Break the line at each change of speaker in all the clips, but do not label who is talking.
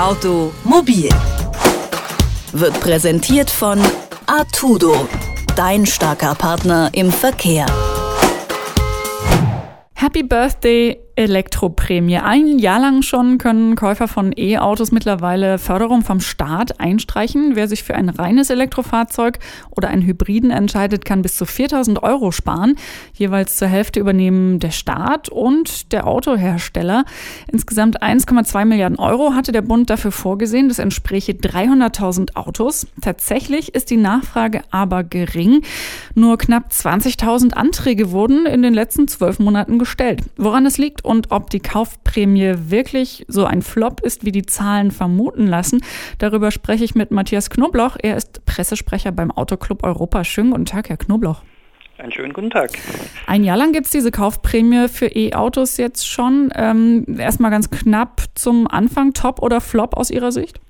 Automobil wird präsentiert von Artudo, dein starker Partner im Verkehr.
Happy Birthday Elektroprämie. Ein Jahr lang schon können Käufer von E-Autos mittlerweile Förderung vom Staat einstreichen. Wer sich für ein reines Elektrofahrzeug oder einen Hybriden entscheidet, kann bis zu 4000 Euro sparen. Jeweils zur Hälfte übernehmen der Staat und der Autohersteller. Insgesamt 1,2 Milliarden Euro hatte der Bund dafür vorgesehen. Das entspräche 300.000 Autos. Tatsächlich ist die Nachfrage aber gering. Nur knapp 20.000 Anträge wurden in den letzten zwölf Monaten gestellt. Woran es liegt und ob die Kaufprämie wirklich so ein Flop ist, wie die Zahlen vermuten lassen. Darüber spreche ich mit Matthias Knobloch. Er ist Pressesprecher beim Autoclub Europa. Schönen guten Tag, Herr Knobloch.
Einen schönen guten Tag.
Ein Jahr lang gibt es diese Kaufprämie für E-Autos jetzt schon. Ähm, Erstmal ganz knapp zum Anfang, Top oder Flop aus Ihrer Sicht?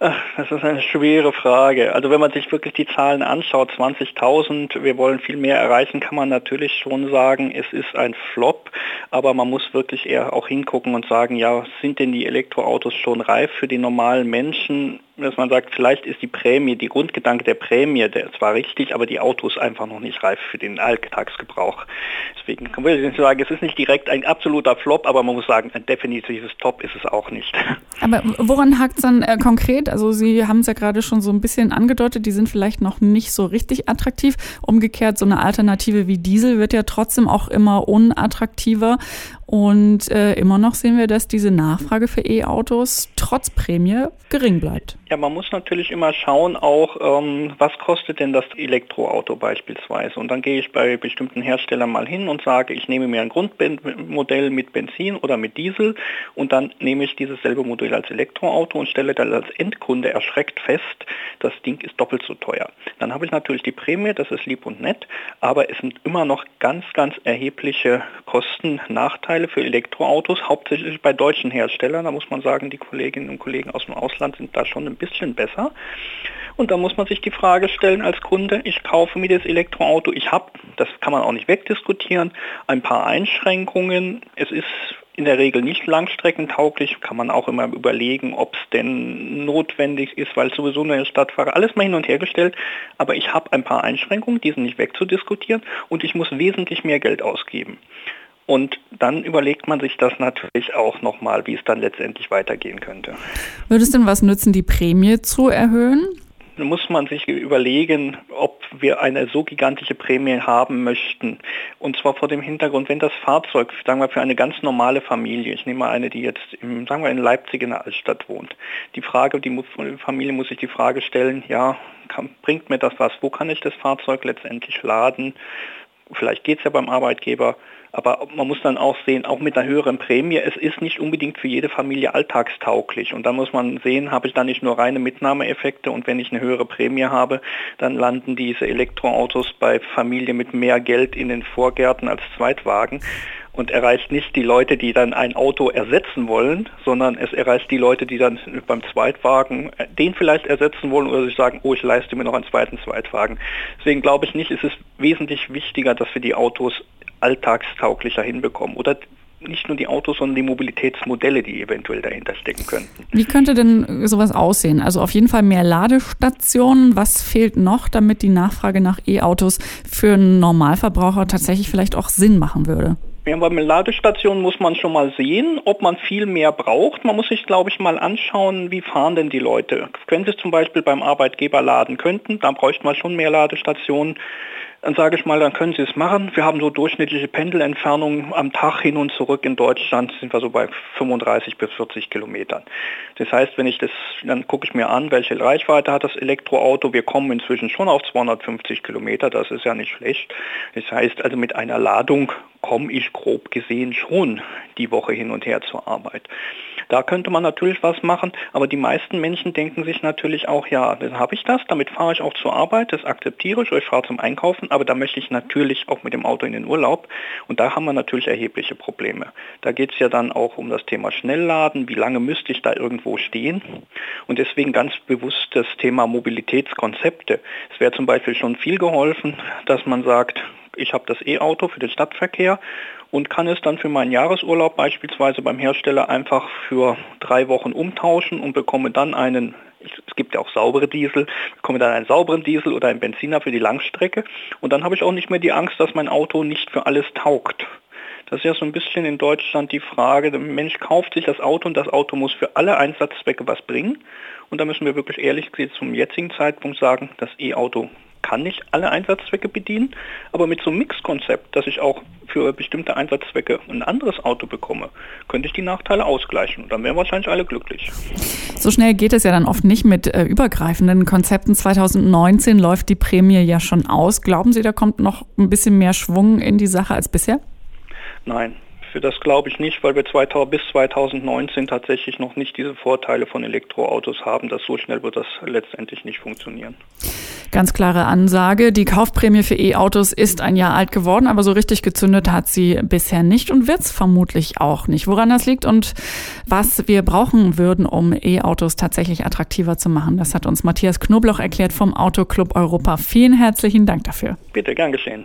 Das ist eine schwere Frage. Also wenn man sich wirklich die Zahlen anschaut, 20.000, wir wollen viel mehr erreichen, kann man natürlich schon sagen, es ist ein Flop, aber man muss wirklich eher auch hingucken und sagen, ja, sind denn die Elektroautos schon reif für die normalen Menschen? Dass man sagt, vielleicht ist die Prämie, die Grundgedanke der Prämie, der zwar richtig, aber die Autos einfach noch nicht reif für den Alltagsgebrauch. Deswegen kann man sagen, es ist nicht direkt ein absoluter Flop, aber man muss sagen, ein definitives Top ist es auch nicht.
Aber woran hakt es dann äh, konkret? Also Sie haben es ja gerade schon so ein bisschen angedeutet, die sind vielleicht noch nicht so richtig attraktiv. Umgekehrt, so eine Alternative wie Diesel wird ja trotzdem auch immer unattraktiver. Und äh, immer noch sehen wir, dass diese Nachfrage für E-Autos trotz Prämie gering bleibt.
Ja, man muss natürlich immer schauen, auch ähm, was kostet denn das Elektroauto beispielsweise. Und dann gehe ich bei bestimmten Herstellern mal hin und sage, ich nehme mir ein Grundmodell mit Benzin oder mit Diesel und dann nehme ich dieses selbe Modell als Elektroauto und stelle dann als Endkunde erschreckt fest, das Ding ist doppelt so teuer. Dann habe ich natürlich die Prämie, das ist lieb und nett, aber es sind immer noch ganz, ganz erhebliche Kosten, Nachteile für Elektroautos, hauptsächlich bei deutschen Herstellern. Da muss man sagen, die Kolleginnen und Kollegen aus dem Ausland sind da schon ein bisschen besser. Und da muss man sich die Frage stellen als Kunde, ich kaufe mir das Elektroauto, ich habe, das kann man auch nicht wegdiskutieren, ein paar Einschränkungen. Es ist in der Regel nicht langstreckentauglich, kann man auch immer überlegen, ob es denn notwendig ist, weil sowieso nur in Stadt fahre. Alles mal hin und her gestellt, aber ich habe ein paar Einschränkungen, die sind nicht wegzudiskutieren und ich muss wesentlich mehr Geld ausgeben. Und dann überlegt man sich das natürlich auch nochmal, wie es dann letztendlich weitergehen könnte.
Würde es denn was nützen, die Prämie zu erhöhen?
muss man sich überlegen, ob wir eine so gigantische Prämie haben möchten. Und zwar vor dem Hintergrund, wenn das Fahrzeug, sagen wir für eine ganz normale Familie, ich nehme mal eine, die jetzt, im, sagen wir in Leipzig in der Altstadt wohnt, die Frage, die Familie muss sich die Frage stellen, ja, kann, bringt mir das was? Wo kann ich das Fahrzeug letztendlich laden? Vielleicht geht es ja beim Arbeitgeber aber man muss dann auch sehen, auch mit einer höheren Prämie, es ist nicht unbedingt für jede Familie alltagstauglich. Und da muss man sehen, habe ich da nicht nur reine Mitnahmeeffekte und wenn ich eine höhere Prämie habe, dann landen diese Elektroautos bei Familien mit mehr Geld in den Vorgärten als Zweitwagen und erreicht nicht die Leute, die dann ein Auto ersetzen wollen, sondern es erreicht die Leute, die dann beim Zweitwagen äh, den vielleicht ersetzen wollen oder sich sagen, oh, ich leiste mir noch einen zweiten Zweitwagen. Deswegen glaube ich nicht, es ist wesentlich wichtiger, dass wir die Autos alltagstauglicher hinbekommen oder nicht nur die Autos, sondern die Mobilitätsmodelle, die eventuell dahinter stecken könnten.
Wie könnte denn sowas aussehen? Also auf jeden Fall mehr Ladestationen. Was fehlt noch, damit die Nachfrage nach E-Autos für einen Normalverbraucher tatsächlich vielleicht auch Sinn machen würde?
Ja, bei Ladestationen muss man schon mal sehen, ob man viel mehr braucht. Man muss sich, glaube ich, mal anschauen, wie fahren denn die Leute. Wenn sie zum Beispiel beim Arbeitgeber laden könnten, dann bräuchte man schon mehr Ladestationen dann sage ich mal, dann können Sie es machen. Wir haben so durchschnittliche Pendelentfernungen am Tag hin und zurück in Deutschland sind wir so bei 35 bis 40 Kilometern. Das heißt, wenn ich das, dann gucke ich mir an, welche Reichweite hat das Elektroauto. Wir kommen inzwischen schon auf 250 Kilometer, das ist ja nicht schlecht. Das heißt also mit einer Ladung komme ich grob gesehen schon die Woche hin und her zur Arbeit. Da könnte man natürlich was machen, aber die meisten Menschen denken sich natürlich auch, ja, dann habe ich das, damit fahre ich auch zur Arbeit, das akzeptiere ich, ich fahre zum Einkaufen, aber da möchte ich natürlich auch mit dem Auto in den Urlaub und da haben wir natürlich erhebliche Probleme. Da geht es ja dann auch um das Thema Schnellladen, wie lange müsste ich da irgendwo stehen und deswegen ganz bewusst das Thema Mobilitätskonzepte. Es wäre zum Beispiel schon viel geholfen, dass man sagt, ich habe das E-Auto für den Stadtverkehr und kann es dann für meinen Jahresurlaub beispielsweise beim Hersteller einfach für drei Wochen umtauschen und bekomme dann einen, es gibt ja auch saubere Diesel, bekomme dann einen sauberen Diesel oder einen Benziner für die Langstrecke und dann habe ich auch nicht mehr die Angst, dass mein Auto nicht für alles taugt. Das ist ja so ein bisschen in Deutschland die Frage, der Mensch kauft sich das Auto und das Auto muss für alle Einsatzzwecke was bringen. Und da müssen wir wirklich ehrlich zum jetzigen Zeitpunkt sagen, das E-Auto kann nicht alle Einsatzzwecke bedienen, aber mit so einem Mix-Konzept, dass ich auch für bestimmte Einsatzzwecke ein anderes Auto bekomme, könnte ich die Nachteile ausgleichen. Und dann wären wahrscheinlich alle glücklich.
So schnell geht es ja dann oft nicht mit äh, übergreifenden Konzepten. 2019 läuft die Prämie ja schon aus. Glauben Sie, da kommt noch ein bisschen mehr Schwung in die Sache als bisher?
Nein, für das glaube ich nicht, weil wir 2000, bis 2019 tatsächlich noch nicht diese Vorteile von Elektroautos haben. Dass so schnell wird das letztendlich nicht funktionieren.
Ganz klare Ansage. Die Kaufprämie für E-Autos ist ein Jahr alt geworden, aber so richtig gezündet hat sie bisher nicht und wird es vermutlich auch nicht. Woran das liegt und was wir brauchen würden, um E-Autos tatsächlich attraktiver zu machen, das hat uns Matthias Knobloch erklärt vom Autoclub Europa. Vielen herzlichen Dank dafür.
Bitte, gern geschehen.